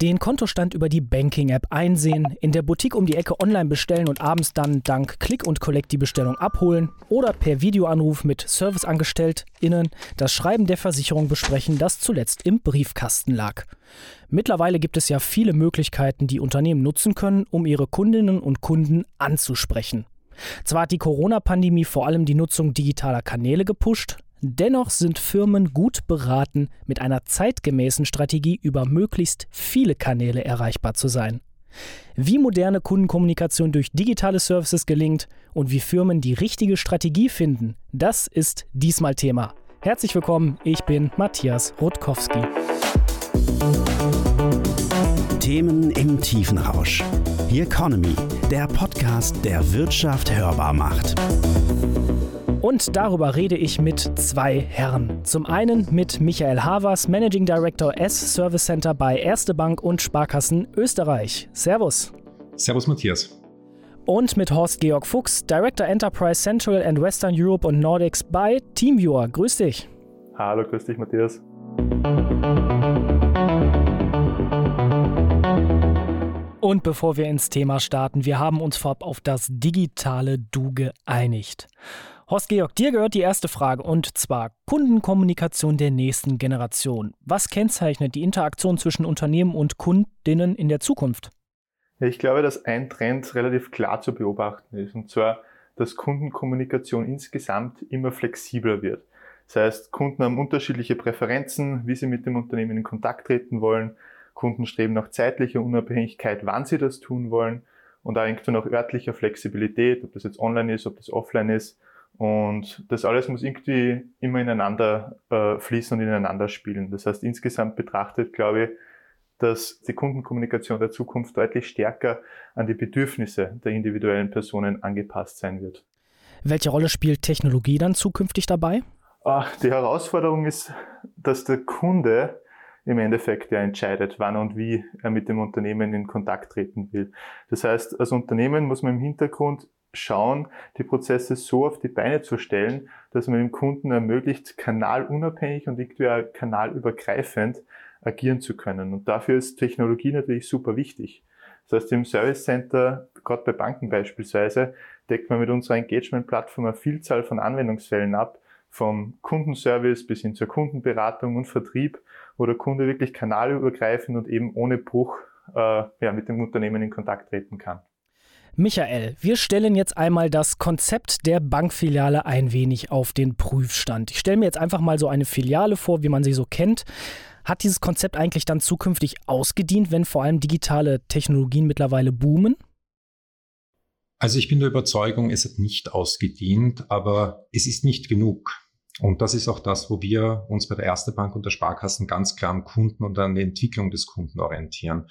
Den Kontostand über die Banking-App einsehen, in der Boutique um die Ecke online bestellen und abends dann dank Click und Collect die Bestellung abholen oder per Videoanruf mit ServiceangestelltInnen das Schreiben der Versicherung besprechen, das zuletzt im Briefkasten lag. Mittlerweile gibt es ja viele Möglichkeiten, die Unternehmen nutzen können, um ihre Kundinnen und Kunden anzusprechen. Zwar hat die Corona-Pandemie vor allem die Nutzung digitaler Kanäle gepusht, Dennoch sind Firmen gut beraten, mit einer zeitgemäßen Strategie über möglichst viele Kanäle erreichbar zu sein. Wie moderne Kundenkommunikation durch digitale Services gelingt und wie Firmen die richtige Strategie finden, das ist diesmal Thema. Herzlich willkommen, ich bin Matthias Rutkowski. Themen im Tiefenrausch. The Economy, der Podcast, der Wirtschaft hörbar macht. Und darüber rede ich mit zwei Herren. Zum einen mit Michael Havers, Managing Director S Service Center bei Erste Bank und Sparkassen Österreich. Servus. Servus Matthias. Und mit Horst Georg Fuchs, Director Enterprise Central and Western Europe und Nordics bei Teamviewer. Grüß dich. Hallo, grüß dich Matthias. Und bevor wir ins Thema starten, wir haben uns vorab auf das digitale Du geeinigt. Horst Georg, dir gehört die erste Frage und zwar Kundenkommunikation der nächsten Generation. Was kennzeichnet die Interaktion zwischen Unternehmen und Kundinnen in der Zukunft? Ich glaube, dass ein Trend relativ klar zu beobachten ist und zwar, dass Kundenkommunikation insgesamt immer flexibler wird. Das heißt, Kunden haben unterschiedliche Präferenzen, wie sie mit dem Unternehmen in Kontakt treten wollen. Kunden streben nach zeitlicher Unabhängigkeit, wann sie das tun wollen und auch irgendwo nach örtlicher Flexibilität, ob das jetzt online ist, ob das offline ist. Und das alles muss irgendwie immer ineinander äh, fließen und ineinander spielen. Das heißt, insgesamt betrachtet glaube ich, dass die Kundenkommunikation der Zukunft deutlich stärker an die Bedürfnisse der individuellen Personen angepasst sein wird. Welche Rolle spielt Technologie dann zukünftig dabei? Ach, die Herausforderung ist, dass der Kunde im Endeffekt ja entscheidet, wann und wie er mit dem Unternehmen in Kontakt treten will. Das heißt, als Unternehmen muss man im Hintergrund schauen, die Prozesse so auf die Beine zu stellen, dass man dem Kunden ermöglicht, kanalunabhängig und irgendwie auch kanalübergreifend agieren zu können. Und dafür ist Technologie natürlich super wichtig. Das heißt, im Service Center, gerade bei Banken beispielsweise, deckt man mit unserer Engagement-Plattform eine Vielzahl von Anwendungsfällen ab, vom Kundenservice bis hin zur Kundenberatung und Vertrieb, wo der Kunde wirklich kanalübergreifend und eben ohne Bruch äh, ja, mit dem Unternehmen in Kontakt treten kann. Michael, wir stellen jetzt einmal das Konzept der Bankfiliale ein wenig auf den Prüfstand. Ich stelle mir jetzt einfach mal so eine Filiale vor, wie man sie so kennt. Hat dieses Konzept eigentlich dann zukünftig ausgedient, wenn vor allem digitale Technologien mittlerweile boomen? Also ich bin der Überzeugung, es hat nicht ausgedient, aber es ist nicht genug. Und das ist auch das, wo wir uns bei der Erste Bank und der Sparkassen ganz klar am Kunden und an der Entwicklung des Kunden orientieren.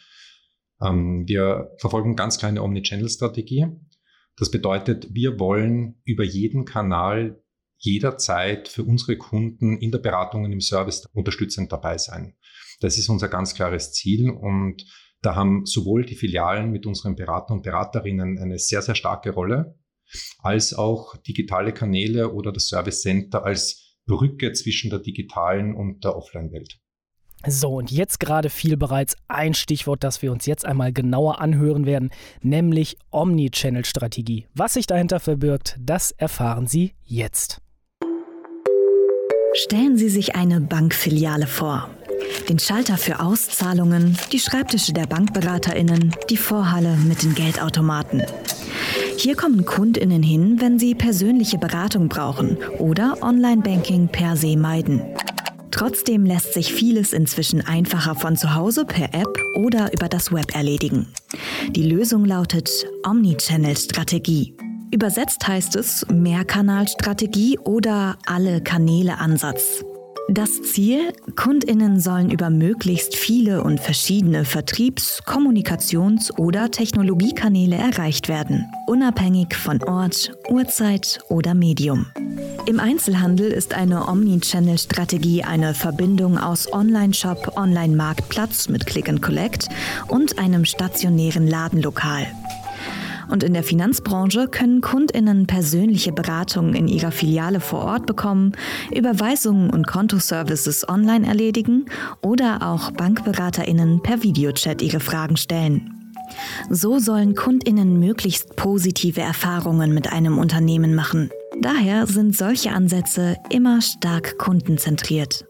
Ähm, wir verfolgen ganz kleine Omnichannel-Strategie. Das bedeutet, wir wollen über jeden Kanal jederzeit für unsere Kunden in der Beratung und im Service unterstützend dabei sein. Das ist unser ganz klares Ziel und da haben sowohl die Filialen mit unseren Beratern und Beraterinnen eine sehr, sehr starke Rolle, als auch digitale Kanäle oder das Service Center als Brücke zwischen der digitalen und der Offline-Welt. So, und jetzt gerade fiel bereits ein Stichwort, das wir uns jetzt einmal genauer anhören werden, nämlich Omnichannel-Strategie. Was sich dahinter verbirgt, das erfahren Sie jetzt. Stellen Sie sich eine Bankfiliale vor. Den Schalter für Auszahlungen, die Schreibtische der Bankberaterinnen, die Vorhalle mit den Geldautomaten. Hier kommen Kundinnen hin, wenn sie persönliche Beratung brauchen oder Online-Banking per se meiden. Trotzdem lässt sich vieles inzwischen einfacher von zu Hause per App oder über das Web erledigen. Die Lösung lautet Omnichannel-Strategie. Übersetzt heißt es Mehrkanalstrategie oder alle Kanäle Ansatz. Das Ziel, Kundinnen sollen über möglichst viele und verschiedene Vertriebs-, Kommunikations- oder Technologiekanäle erreicht werden, unabhängig von Ort, Uhrzeit oder Medium. Im Einzelhandel ist eine Omnichannel-Strategie eine Verbindung aus Online-Shop, Online-Marktplatz mit Click and Collect und einem stationären Ladenlokal. Und in der Finanzbranche können Kundinnen persönliche Beratungen in ihrer Filiale vor Ort bekommen, Überweisungen und Kontoservices online erledigen oder auch Bankberaterinnen per Videochat ihre Fragen stellen. So sollen Kundinnen möglichst positive Erfahrungen mit einem Unternehmen machen. Daher sind solche Ansätze immer stark kundenzentriert.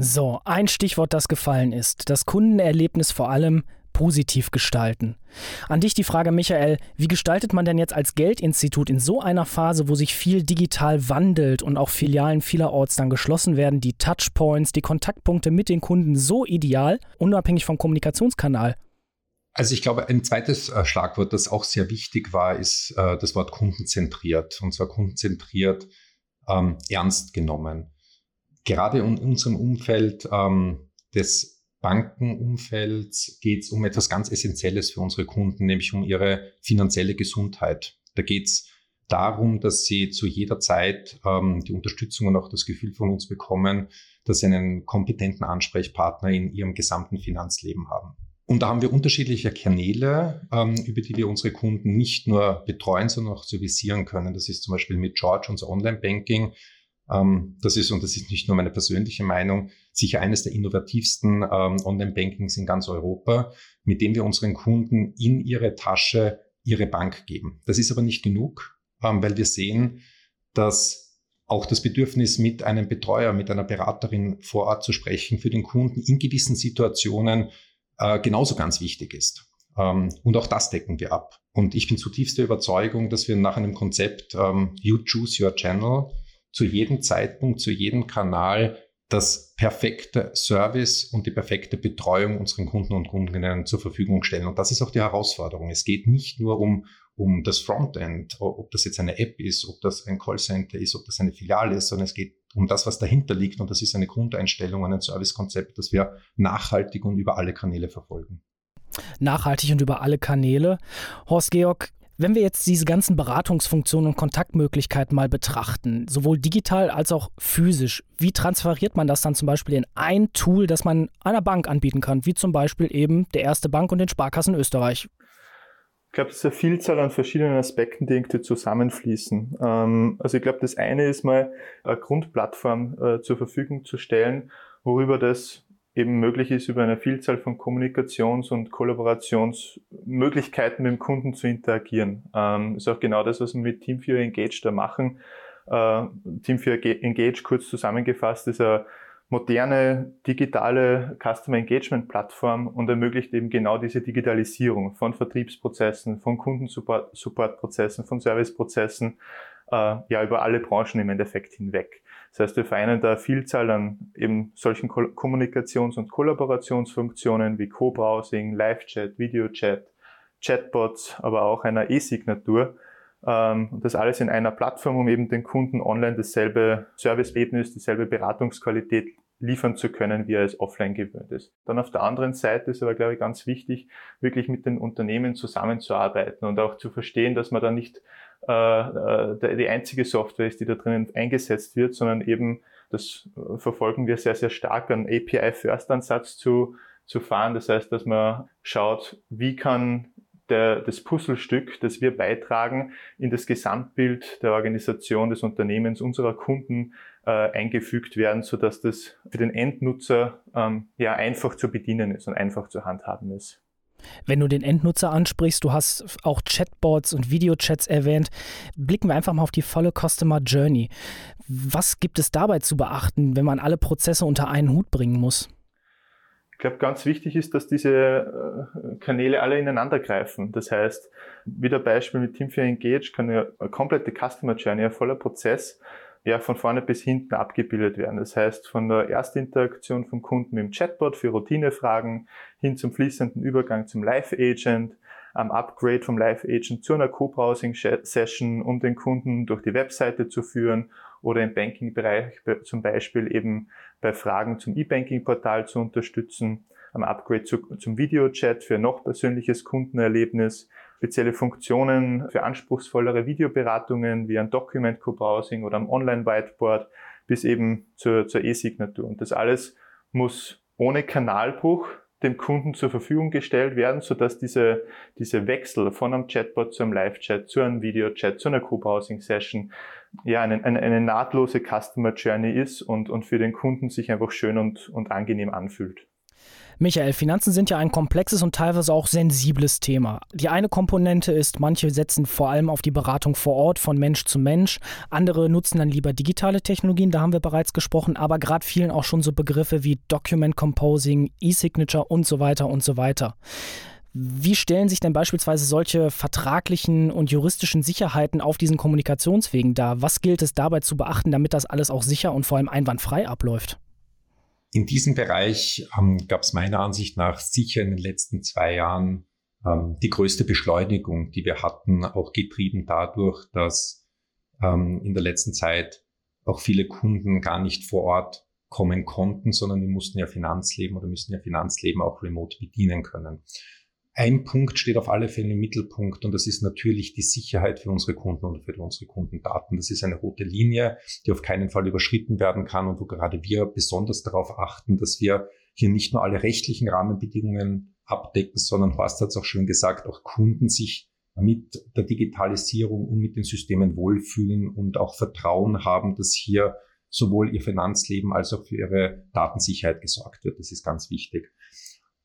So, ein Stichwort, das gefallen ist. Das Kundenerlebnis vor allem positiv gestalten. An dich die Frage, Michael, wie gestaltet man denn jetzt als Geldinstitut in so einer Phase, wo sich viel digital wandelt und auch Filialen vielerorts dann geschlossen werden, die Touchpoints, die Kontaktpunkte mit den Kunden so ideal, unabhängig vom Kommunikationskanal? Also ich glaube, ein zweites äh, Schlagwort, das auch sehr wichtig war, ist äh, das Wort kundenzentriert. Und zwar kundenzentriert ähm, ernst genommen. Gerade in unserem Umfeld ähm, des Bankenumfelds geht es um etwas ganz Essentielles für unsere Kunden, nämlich um ihre finanzielle Gesundheit. Da geht es darum, dass sie zu jeder Zeit ähm, die Unterstützung und auch das Gefühl von uns bekommen, dass sie einen kompetenten Ansprechpartner in ihrem gesamten Finanzleben haben. Und da haben wir unterschiedliche Kanäle, ähm, über die wir unsere Kunden nicht nur betreuen, sondern auch servicieren können. Das ist zum Beispiel mit George, unser Online-Banking, das ist, und das ist nicht nur meine persönliche Meinung, sicher eines der innovativsten ähm, Online-Bankings in ganz Europa, mit dem wir unseren Kunden in ihre Tasche ihre Bank geben. Das ist aber nicht genug, ähm, weil wir sehen, dass auch das Bedürfnis, mit einem Betreuer, mit einer Beraterin vor Ort zu sprechen, für den Kunden in gewissen Situationen äh, genauso ganz wichtig ist. und auch das decken wir ab. Und ich bin zutiefst der Überzeugung, dass wir nach einem Konzept You Choose Your Channel zu jedem Zeitpunkt, zu jedem Kanal das perfekte Service und die perfekte Betreuung unseren Kunden und Kundinnen zur Verfügung stellen. Und das ist auch die Herausforderung. Es geht nicht nur um, um das Frontend, ob das jetzt eine App ist, ob das ein Callcenter ist, ob das eine Filiale ist, sondern es geht um das, was dahinter liegt. Und das ist eine Grundeinstellung, ein Servicekonzept, das wir nachhaltig und über alle Kanäle verfolgen. Nachhaltig und über alle Kanäle. Horst Georg, wenn wir jetzt diese ganzen Beratungsfunktionen und Kontaktmöglichkeiten mal betrachten, sowohl digital als auch physisch, wie transferiert man das dann zum Beispiel in ein Tool, das man einer Bank anbieten kann, wie zum Beispiel eben der Erste Bank und den Sparkassen Österreich? Ich glaube, es ist eine Vielzahl an verschiedenen Aspekten, die irgendwie zusammenfließen. Ähm, also ich glaube, das eine ist mal eine Grundplattform äh, zur Verfügung zu stellen, worüber das eben möglich ist, über eine Vielzahl von Kommunikations- und Kollaborationsmöglichkeiten mit dem Kunden zu interagieren. Ähm, ist auch genau das, was wir mit Team 4 Engage da machen. Äh, Team 4 Engage, kurz zusammengefasst, ist eine moderne digitale Customer Engagement Plattform und ermöglicht eben genau diese Digitalisierung von Vertriebsprozessen, von Kundensupportprozessen, von Serviceprozessen, äh, ja, über alle Branchen im Endeffekt hinweg. Das heißt, wir vereinen da Vielzahl an eben solchen Ko Kommunikations- und Kollaborationsfunktionen wie Co-Browsing, Live-Chat, Video-Chat, Chatbots, aber auch einer E-Signatur. Ähm, das alles in einer Plattform, um eben den Kunden online dasselbe Serviceerlebnis, dieselbe Beratungsqualität liefern zu können, wie er es offline gewöhnt ist. Dann auf der anderen Seite ist aber, glaube ich, ganz wichtig, wirklich mit den Unternehmen zusammenzuarbeiten und auch zu verstehen, dass man da nicht die einzige Software ist, die da drinnen eingesetzt wird, sondern eben, das verfolgen wir sehr, sehr stark, einen API-First-Ansatz zu, zu fahren. Das heißt, dass man schaut, wie kann der, das Puzzlestück, das wir beitragen, in das Gesamtbild der Organisation, des Unternehmens, unserer Kunden äh, eingefügt werden, so dass das für den Endnutzer ähm, ja einfach zu bedienen ist und einfach zu handhaben ist. Wenn du den Endnutzer ansprichst, du hast auch Chatbots und Videochats erwähnt, blicken wir einfach mal auf die volle Customer Journey. Was gibt es dabei zu beachten, wenn man alle Prozesse unter einen Hut bringen muss? Ich glaube, ganz wichtig ist, dass diese äh, Kanäle alle ineinander greifen. Das heißt, wieder Beispiel mit Team 4 Engage kann ja eine komplette Customer Journey, ein voller Prozess, ja, von vorne bis hinten abgebildet werden. Das heißt, von der Erstinteraktion vom Kunden dem Chatbot für Routinefragen hin zum fließenden Übergang zum Live-Agent, am Upgrade vom Live-Agent zu einer Co-Browsing-Session, um den Kunden durch die Webseite zu führen oder im Banking-Bereich zum Beispiel eben bei Fragen zum E-Banking-Portal zu unterstützen, am Upgrade zu, zum Videochat für noch persönliches Kundenerlebnis, spezielle Funktionen für anspruchsvollere Videoberatungen wie ein Document Co-Browsing oder am Online-Whiteboard bis eben zur, zur E-Signatur. Und das alles muss ohne Kanalbruch dem Kunden zur Verfügung gestellt werden, sodass diese, diese Wechsel von einem Chatbot zu einem Live-Chat, zu einem Video-Chat, zu einer Co-Browsing-Session ja eine, eine, eine nahtlose Customer Journey ist und, und für den Kunden sich einfach schön und, und angenehm anfühlt. Michael, Finanzen sind ja ein komplexes und teilweise auch sensibles Thema. Die eine Komponente ist, manche setzen vor allem auf die Beratung vor Ort von Mensch zu Mensch, andere nutzen dann lieber digitale Technologien, da haben wir bereits gesprochen, aber gerade vielen auch schon so Begriffe wie Document Composing, E-Signature und so weiter und so weiter. Wie stellen sich denn beispielsweise solche vertraglichen und juristischen Sicherheiten auf diesen Kommunikationswegen dar? Was gilt es dabei zu beachten, damit das alles auch sicher und vor allem einwandfrei abläuft? In diesem Bereich ähm, gab es meiner Ansicht nach sicher in den letzten zwei Jahren ähm, die größte Beschleunigung, die wir hatten, auch getrieben dadurch, dass ähm, in der letzten Zeit auch viele Kunden gar nicht vor Ort kommen konnten, sondern wir mussten ja Finanzleben oder müssen ja Finanzleben auch remote bedienen können. Ein Punkt steht auf alle Fälle im Mittelpunkt und das ist natürlich die Sicherheit für unsere Kunden und für unsere Kundendaten. Das ist eine rote Linie, die auf keinen Fall überschritten werden kann und wo gerade wir besonders darauf achten, dass wir hier nicht nur alle rechtlichen Rahmenbedingungen abdecken, sondern Horst hat es auch schön gesagt, auch Kunden sich mit der Digitalisierung und mit den Systemen wohlfühlen und auch Vertrauen haben, dass hier sowohl ihr Finanzleben als auch für ihre Datensicherheit gesorgt wird. Das ist ganz wichtig.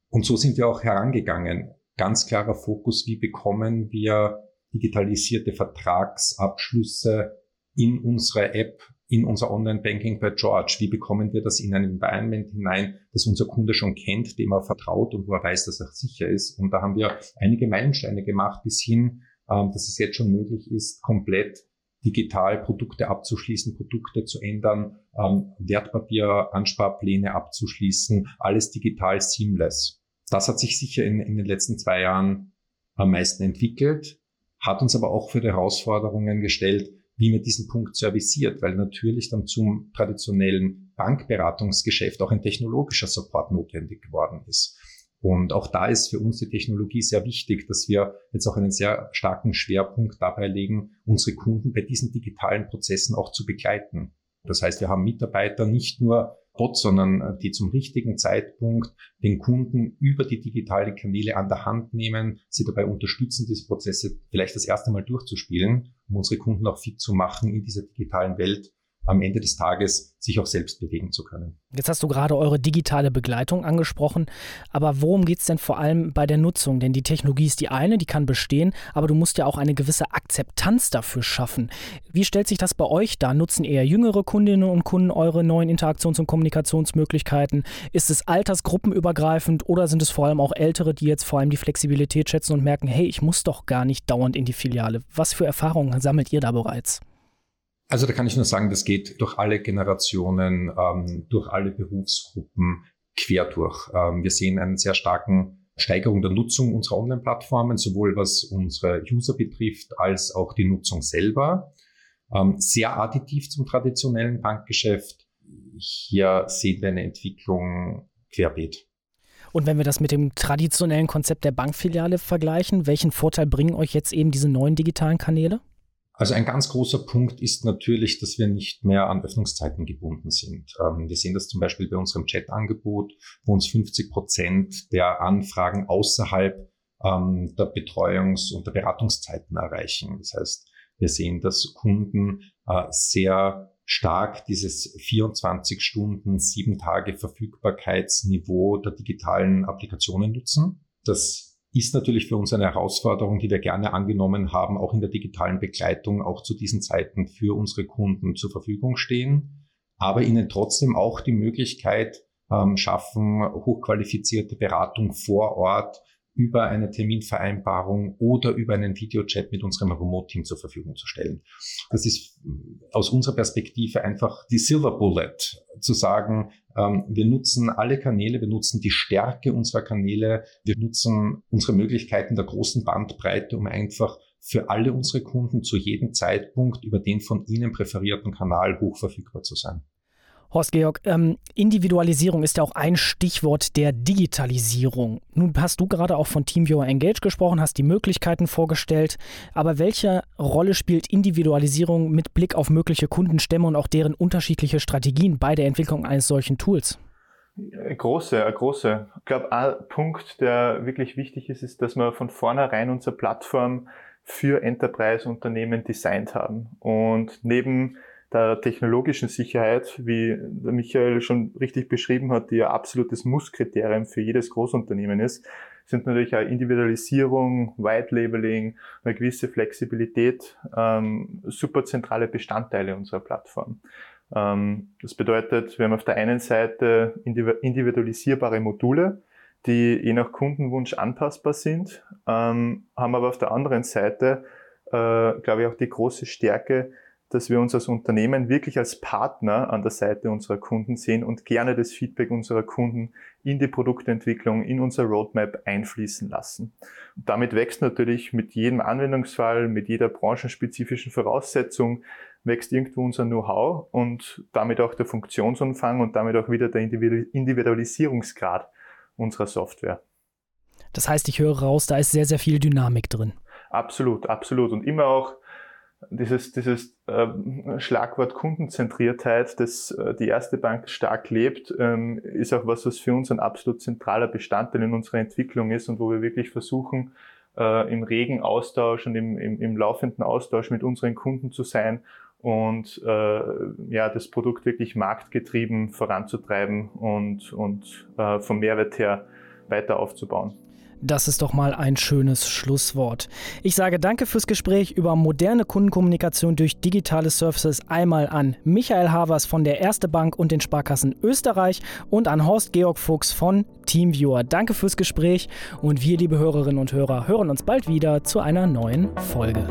Und so sind wir auch herangegangen ganz klarer Fokus, wie bekommen wir digitalisierte Vertragsabschlüsse in unsere App, in unser Online-Banking bei George? Wie bekommen wir das in ein Environment hinein, das unser Kunde schon kennt, dem er vertraut und wo er weiß, dass er sicher ist? Und da haben wir einige Meilensteine gemacht bis hin, ähm, dass es jetzt schon möglich ist, komplett digital Produkte abzuschließen, Produkte zu ändern, ähm, Wertpapier, Ansparpläne abzuschließen, alles digital seamless das hat sich sicher in, in den letzten zwei Jahren am meisten entwickelt, hat uns aber auch für die Herausforderungen gestellt, wie man diesen Punkt serviciert, weil natürlich dann zum traditionellen Bankberatungsgeschäft auch ein technologischer Support notwendig geworden ist. Und auch da ist für uns die Technologie sehr wichtig, dass wir jetzt auch einen sehr starken Schwerpunkt dabei legen, unsere Kunden bei diesen digitalen Prozessen auch zu begleiten. Das heißt, wir haben Mitarbeiter nicht nur Bots, sondern äh, die zum richtigen Zeitpunkt den Kunden über die digitalen Kanäle an der Hand nehmen, sie dabei unterstützen, diese Prozesse vielleicht das erste Mal durchzuspielen, um unsere Kunden auch fit zu machen in dieser digitalen Welt am Ende des Tages sich auch selbst bewegen zu können. Jetzt hast du gerade eure digitale Begleitung angesprochen, aber worum geht es denn vor allem bei der Nutzung? Denn die Technologie ist die eine, die kann bestehen, aber du musst ja auch eine gewisse Akzeptanz dafür schaffen. Wie stellt sich das bei euch dar? Nutzen eher jüngere Kundinnen und Kunden eure neuen Interaktions- und Kommunikationsmöglichkeiten? Ist es altersgruppenübergreifend oder sind es vor allem auch ältere, die jetzt vor allem die Flexibilität schätzen und merken, hey, ich muss doch gar nicht dauernd in die Filiale? Was für Erfahrungen sammelt ihr da bereits? Also da kann ich nur sagen, das geht durch alle Generationen, ähm, durch alle Berufsgruppen quer durch. Ähm, wir sehen einen sehr starken Steigerung der Nutzung unserer Online-Plattformen, sowohl was unsere User betrifft, als auch die Nutzung selber. Ähm, sehr additiv zum traditionellen Bankgeschäft. Hier sehen wir eine Entwicklung querbeet. Und wenn wir das mit dem traditionellen Konzept der Bankfiliale vergleichen, welchen Vorteil bringen euch jetzt eben diese neuen digitalen Kanäle? Also ein ganz großer Punkt ist natürlich, dass wir nicht mehr an Öffnungszeiten gebunden sind. Ähm, wir sehen das zum Beispiel bei unserem Chat-Angebot, wo uns 50 Prozent der Anfragen außerhalb ähm, der Betreuungs- und der Beratungszeiten erreichen. Das heißt, wir sehen, dass Kunden äh, sehr stark dieses 24 Stunden, sieben Tage Verfügbarkeitsniveau der digitalen Applikationen nutzen. Das ist natürlich für uns eine Herausforderung, die wir gerne angenommen haben, auch in der digitalen Begleitung, auch zu diesen Zeiten für unsere Kunden zur Verfügung stehen, aber ihnen trotzdem auch die Möglichkeit ähm, schaffen, hochqualifizierte Beratung vor Ort über eine Terminvereinbarung oder über einen Videochat mit unserem Remote-Team zur Verfügung zu stellen. Das ist aus unserer Perspektive einfach die Silver Bullet, zu sagen, ähm, wir nutzen alle Kanäle, wir nutzen die Stärke unserer Kanäle, wir nutzen unsere Möglichkeiten der großen Bandbreite, um einfach für alle unsere Kunden zu jedem Zeitpunkt über den von ihnen präferierten Kanal hochverfügbar zu sein. Horst Georg, ähm, Individualisierung ist ja auch ein Stichwort der Digitalisierung. Nun hast du gerade auch von TeamViewer Engage gesprochen, hast die Möglichkeiten vorgestellt, aber welche Rolle spielt Individualisierung mit Blick auf mögliche Kundenstämme und auch deren unterschiedliche Strategien bei der Entwicklung eines solchen Tools? Große, große. Ich glaube, ein Punkt, der wirklich wichtig ist, ist, dass wir von vornherein unsere Plattform für Enterprise-Unternehmen designt haben. Und neben der technologischen Sicherheit, wie Michael schon richtig beschrieben hat, die ja absolutes Musskriterium für jedes Großunternehmen ist, sind natürlich auch Individualisierung, White Labeling, eine gewisse Flexibilität ähm, super zentrale Bestandteile unserer Plattform. Ähm, das bedeutet, wir haben auf der einen Seite individualisierbare Module, die je nach Kundenwunsch anpassbar sind, ähm, haben aber auf der anderen Seite, äh, glaube ich, auch die große Stärke, dass wir uns als Unternehmen wirklich als Partner an der Seite unserer Kunden sehen und gerne das Feedback unserer Kunden in die Produktentwicklung, in unser Roadmap einfließen lassen. Und damit wächst natürlich mit jedem Anwendungsfall, mit jeder branchenspezifischen Voraussetzung, wächst irgendwo unser Know-how und damit auch der Funktionsumfang und damit auch wieder der Individualisierungsgrad unserer Software. Das heißt, ich höre raus, da ist sehr, sehr viel Dynamik drin. Absolut, absolut. Und immer auch dieses, dieses äh, Schlagwort Kundenzentriertheit, das äh, die erste Bank stark lebt, ähm, ist auch was, was für uns ein absolut zentraler Bestandteil in unserer Entwicklung ist und wo wir wirklich versuchen, äh, im regen Austausch und im, im, im laufenden Austausch mit unseren Kunden zu sein und äh, ja, das Produkt wirklich marktgetrieben voranzutreiben und, und äh, vom Mehrwert her weiter aufzubauen. Das ist doch mal ein schönes Schlusswort. Ich sage danke fürs Gespräch über moderne Kundenkommunikation durch digitale Services einmal an Michael Havers von der Erste Bank und den Sparkassen Österreich und an Horst Georg Fuchs von Teamviewer. Danke fürs Gespräch und wir, liebe Hörerinnen und Hörer, hören uns bald wieder zu einer neuen Folge.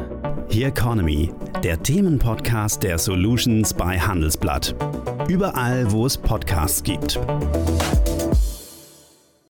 Here Economy, der Themenpodcast der Solutions bei Handelsblatt. Überall, wo es Podcasts gibt.